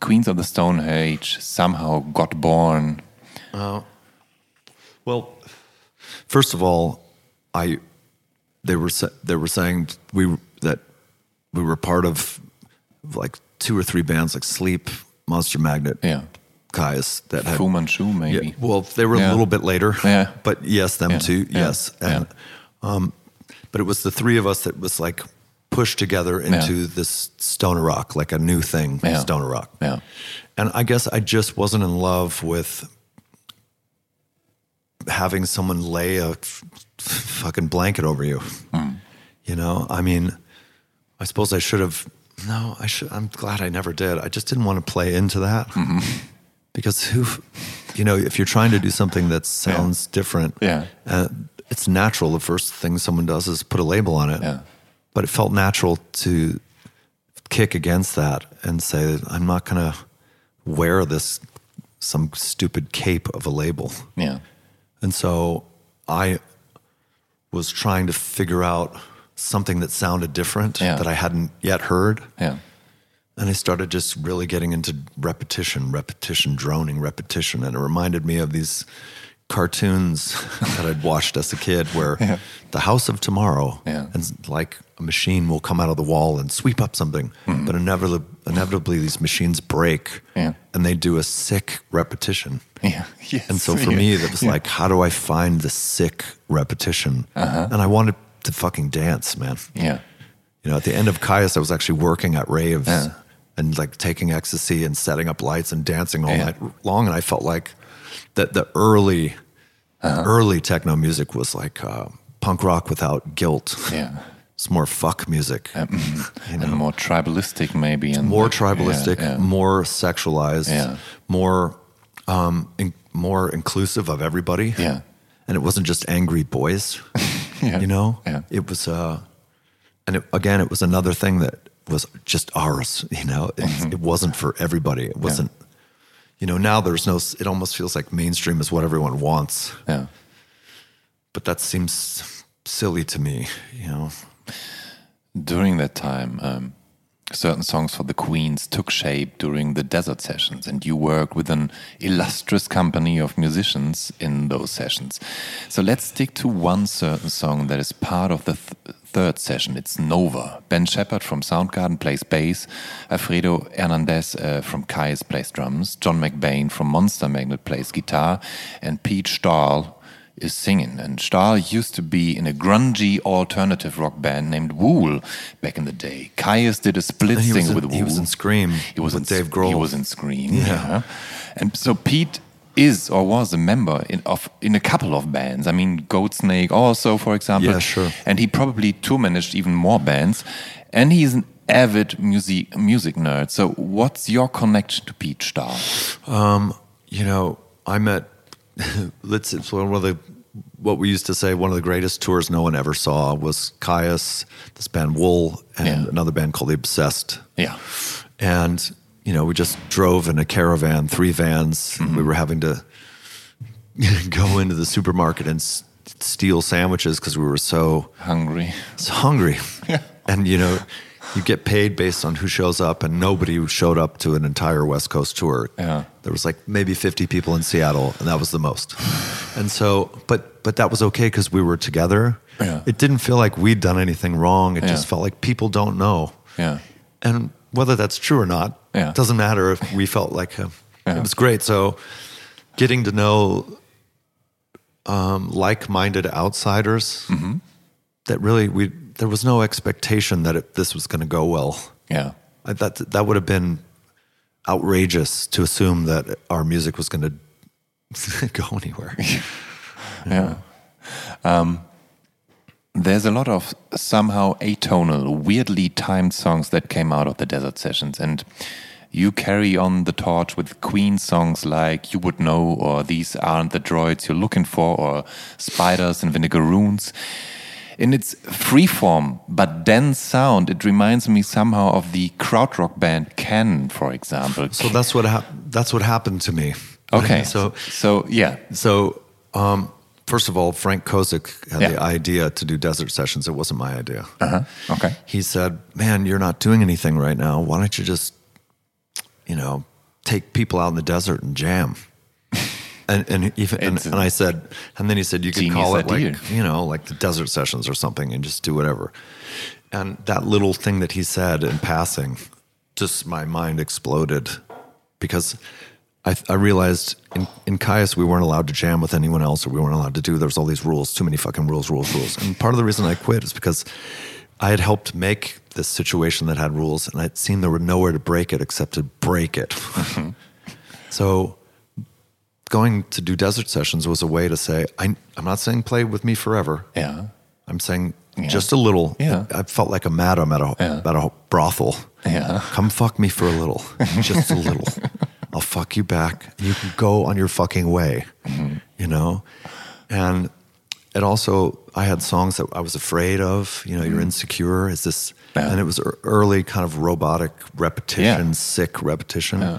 Queens of the Stone Age somehow got born? Uh, well, first of all, I they were they were saying we that we were part of like two or three bands like Sleep, Monster Magnet, Yeah. Kyuss that had Fu Manchu, maybe. Yeah, well, they were Yeah. a little bit later. Yeah. But yes, them Yeah. too. Yes. And um but it was the three of us that was like pushed together into this stoner rock, like a new thing, Yeah. stoner rock. Yeah. And I guess I just wasn't in love with having someone lay a f- fucking blanket over you. You know, I mean, I suppose I should have. No, I should. I'm glad I never did. I just didn't want to play into that because who, you know, if you're trying to do something that sounds different, Yeah. uh, it's natural. The first thing someone does is put a label on it. Yeah. but it felt natural to kick against that and say, I'm not going to wear this some stupid cape of a label. Yeah. And so I was trying to figure out something that sounded different Yeah. that I hadn't yet heard. Yeah. And I started just really getting into repetition, repetition, droning, repetition. And it reminded me of these cartoons that I'd watched as a kid where the house of tomorrow, Yeah. and like a machine will come out of the wall and sweep up something. But inevitably, inevitably, these machines break Mm-hmm. Yeah. and they do a sick repetition. Yeah. Yes. And so for Yeah. me, that was like, how do I find the sick repetition? And I wanted to fucking dance, man. Yeah. You know, at the end of Kyuss, I was actually working at raves and like taking ecstasy and setting up lights and dancing all Yeah. night long. And I felt like that the early, Uh-huh. early techno music was like uh, punk rock without guilt. Yeah. It's more fuck music, and more tribalistic maybe and more tribalistic, yeah, yeah. more sexualized, Yeah. more, um, in, more inclusive of everybody. Yeah. and it wasn't just angry boys. Yeah. You know, Yeah. it was, uh, and it, again, it was another thing that was just ours. You know, it, Mm-hmm. it wasn't for everybody. It wasn't. You know, now there's no. It almost feels like mainstream is what everyone wants, yeah. but that seems silly to me. You know, During that time, um, certain songs for the Queens took shape during the desert sessions, and you worked with an illustrious company of musicians in those sessions. So let's stick to one certain song that is part of the th third session. It's Nova. Ben Shepherd from Soundgarden plays bass, Alfredo Hernandez uh, from Kyuss plays drums, John McBain from Monster Magnet plays guitar, and Pete Stahl is singing. And Stahl used to be in a grungy alternative rock band named Wool back in the day. Kyuss did a split And he was single in- with Wool. he was in Scream He was with in, Dave Grohl. He was in Scream. Yeah. And so Pete is or was a member in of in a couple of bands. I mean, Goatsnake also, for example. Yeah, sure. And he probably tour managed even more bands. And he's an avid music music nerd. So what's your connection to Pete Stahl? Um, you know, I met. let's. It's one of the what we used to say. One of the greatest tours no one ever saw was Kyuss, this band Wool, and Yeah. another band called The Obsessed. Yeah. And you know, we just drove in a caravan, three vans. Mm-hmm. We were having to go into the supermarket and s- steal sandwiches because we were so Hungry. so hungry. yeah. And you know, you get paid based on who shows up, and nobody showed up to an entire West Coast tour. Yeah. There was like maybe 50 people in Seattle, and that was the most. And so, but but that was okay because we were together. Yeah. It didn't feel like we'd done anything wrong. It Yeah. just felt like people don't know. Yeah. And whether that's true or not, Yeah. doesn't matter if we felt like uh, Yeah. it was great. So getting to know um, like-minded outsiders Mm-hmm. that really we there was no expectation that it, this was going to go well. Yeah. I, that that would have been outrageous to assume that our music was going to go anywhere. Yeah. Um, there's a lot of somehow atonal, weirdly timed songs that came out of the desert sessions, and you carry on the torch with Queen songs like "You Would Know" or "These Aren't the Droids You're Looking For" or "Spiders and Vinegaroons." In its freeform but dense sound, it reminds me somehow of the krautrock band Can, for example. So that's what that's what happened to me. okay, So so yeah, so um, first of all, Frank Kozik had Yeah. the idea to do desert sessions. It wasn't my idea. uh-huh. okay, He said, "Man, you're not doing anything right now. Why don't you just, you know, take people out in the desert and jam?" And and even and, and I said, and then he said you could call it idea. like you know like the desert sessions or something and just do whatever. And that little thing that he said in passing, just my mind exploded because I, I realized in, in Kyuss we weren't allowed to jam with anyone else or we weren't allowed to do. There was all these rules, too many fucking rules, rules, rules. And part of the reason I quit is because I had helped make this situation that had rules, and I'd seen there were nowhere to break it except to break it. so going to do desert sessions was a way to say, I, I'm not saying play with me forever. yeah, I'm saying just a little. Yeah. I felt like a madam at a, Yeah. at a brothel. Yeah. Come fuck me for a little, just a little. I'll fuck you back. You can go on your fucking way, Mm-hmm. you know? And it also I had songs that I was afraid of. You know, you're insecure. Is this? Yeah. And it was early kind of robotic repetition, Yeah. sick repetition.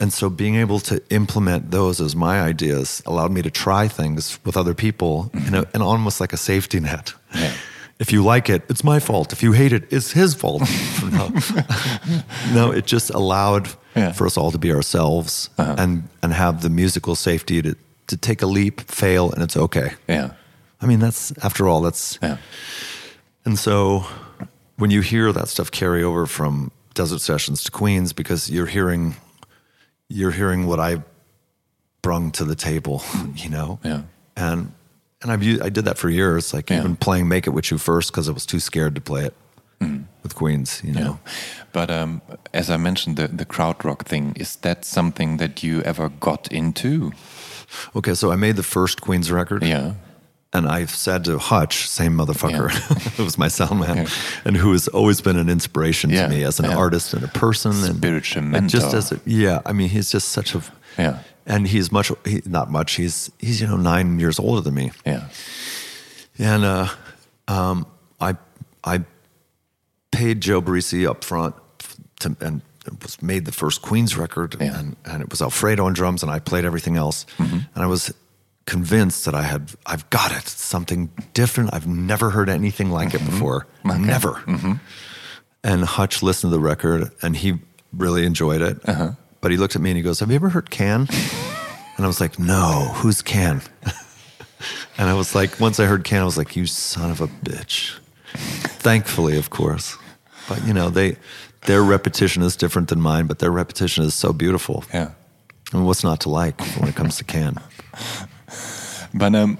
And so being able to implement those as my ideas allowed me to try things with other people in a, and almost like a safety net. Yeah. If you like it, it's my fault. If you hate it, it's his fault. no. no, it just allowed Yeah. Uh-huh. for us all to be ourselves and, and have the musical safety to, to take a leap, fail, and it's okay. Yeah. I mean, that's, after all, that's, Yeah. and so when you hear that stuff carry over from Desert Sessions to Queens, because you're hearing, you're hearing what I brung to the table, you know? Yeah. And and I've used, I did that for years, like Yeah. even playing Make It With You first because I was too scared to play it with Queens, you know? Yeah. But um, as I mentioned, the, the krautrock thing, is that something that you ever got into? Okay, so I made the first Queens record. Yeah. And I've said to Hutch, same motherfucker, Yeah. who was my sound man, Yeah. and who has always been an inspiration Yeah, to me as an artist and a person. and- Spiritual and just as a, yeah, I mean, he's just such a, Yeah. and he's much, he, not much, he's, he's, you know, nine years older than me. Yeah. And uh, um, I I paid Joe Barresi up front to, and it was made the first Queens record, and, and it was Alfredo on drums, and I played everything else. Mm-hmm. And I was convinced that I had I've got it, something different. I've never heard anything like Mm-hmm. it before, never. And Hutch listened to the record, and he really enjoyed it. Uh-huh. But he looked at me and he goes, "Have you ever heard Can?" And I was like, "No, who's Can?" And I was like, once I heard Can, I was like, you son of a bitch. Thankfully, of course. But you know, they their repetition is different than mine, but their repetition is so beautiful. Yeah. And what's not to like when it comes to Can? But um,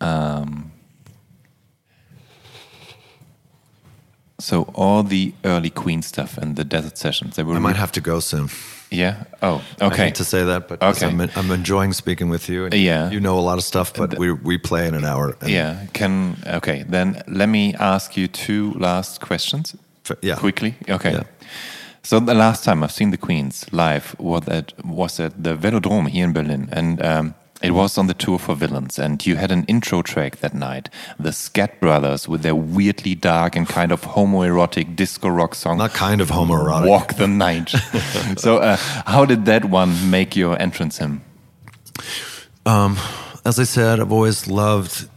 um, so all the early Queen stuff and the desert sessions, they were I might have to go soon. yeah. Oh, okay. I hate to say that, but Okay. I'm, I'm enjoying speaking with you. And Yeah. You know a lot of stuff, but we, we play in an hour. and- yeah. Can okay. Then let me ask you two last questions. F- yeah. Quickly. Okay. Yeah. So the last time I've seen the Queens live was at was at the Velodrome here in Berlin, and um, it was on the tour for Villains. And you had an intro track that night, the Scat Brothers with their weirdly dark and kind of homoerotic disco rock song. Not kind of homoerotic. Walk the Night. so, uh, how did that one make your entrance in? As I said, I've always loved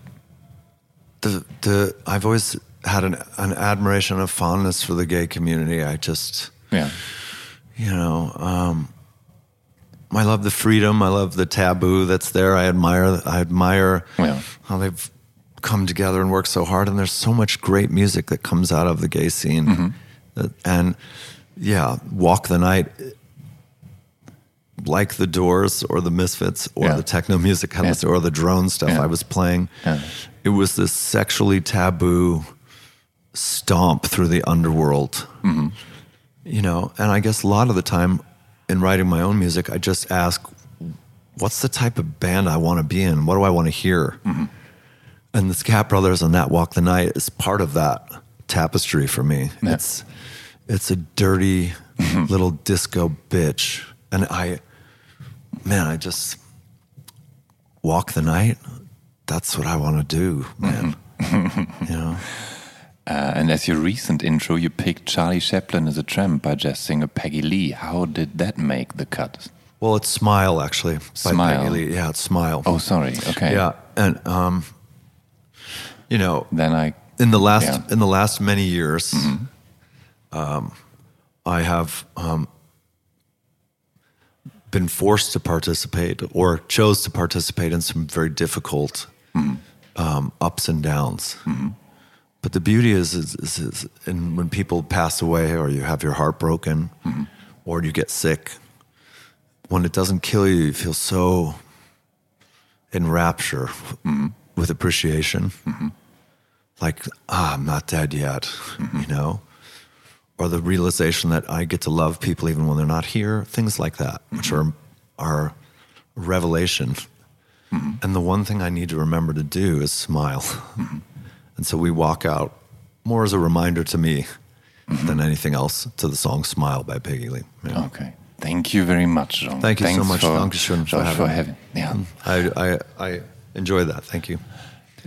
the the. I've always had an, an admiration and a fondness for the gay community. I just Yeah. you know, um, I love the freedom. I love the taboo that's there. I admire. I admire Yeah. how they've come together and worked so hard. And there's so much great music that comes out of the gay scene. Mm-hmm. And yeah, Walk the Night, like the Doors or the Misfits or Yeah. the techno music Yeah. or the drone stuff. I was playing. It was this sexually taboo stomp through the underworld Mm-hmm. you know and i guess a lot of the time in writing my own music i just ask what's the type of band i want to be in? What do i want to hear? Mm-hmm. and the scat brothers and that walk the night is part of that tapestry for me. Yeah. it's it's a dirty little disco bitch. And i man i just walk the night? That's what i want to do man. You know Uh, and as your recent intro, you picked Charlie Chaplin as a tramp by jazz singer Peggy Lee. How did that make the cut? well it's smile actually Smile. Yeah it's smile Oh, sorry. Okay. Yeah, and um, you know, Then I. in the last Yeah. in the last many years, um, I have um, been forced to participate or chose to participate in some very difficult um, ups and downs. But the beauty is, is, is, is in when people pass away, or you have your heart broken, mm-hmm. or you get sick. When it doesn't kill you, you feel so in rapture mm-hmm. with appreciation. Mm-hmm. Like, ah, I'm not dead yet, you know? Or the realization that I get to love people even when they're not here, things like that, which are, are revelation. And the one thing I need to remember to do is smile. And so we walk out more as a reminder to me mm-hmm. than anything else to the song Smile by Peggy Lee. Yeah. Okay. Thank you very much, Jean. Thank you so much. For, Dankeschön for Josh, for having having. Yeah. I, I, I, Enjoy that. Thank you.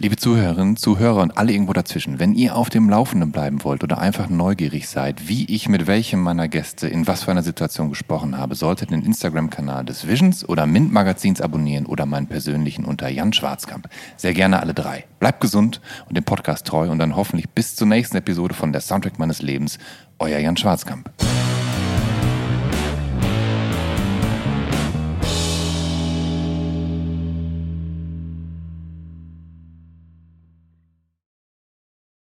Liebe Zuhörerinnen, Zuhörer und alle irgendwo dazwischen, wenn ihr auf dem Laufenden bleiben wollt oder einfach neugierig seid, wie ich mit welchem meiner Gäste in was für einer Situation gesprochen habe, solltet den Instagram-Kanal des Visions oder Mint Magazins abonnieren oder meinen persönlichen unter Jan Schwarzkamp. Sehr gerne alle drei. Bleibt gesund und dem Podcast treu und dann hoffentlich bis zur nächsten Episode von der Soundtrack meines Lebens. Euer Jan Schwarzkamp.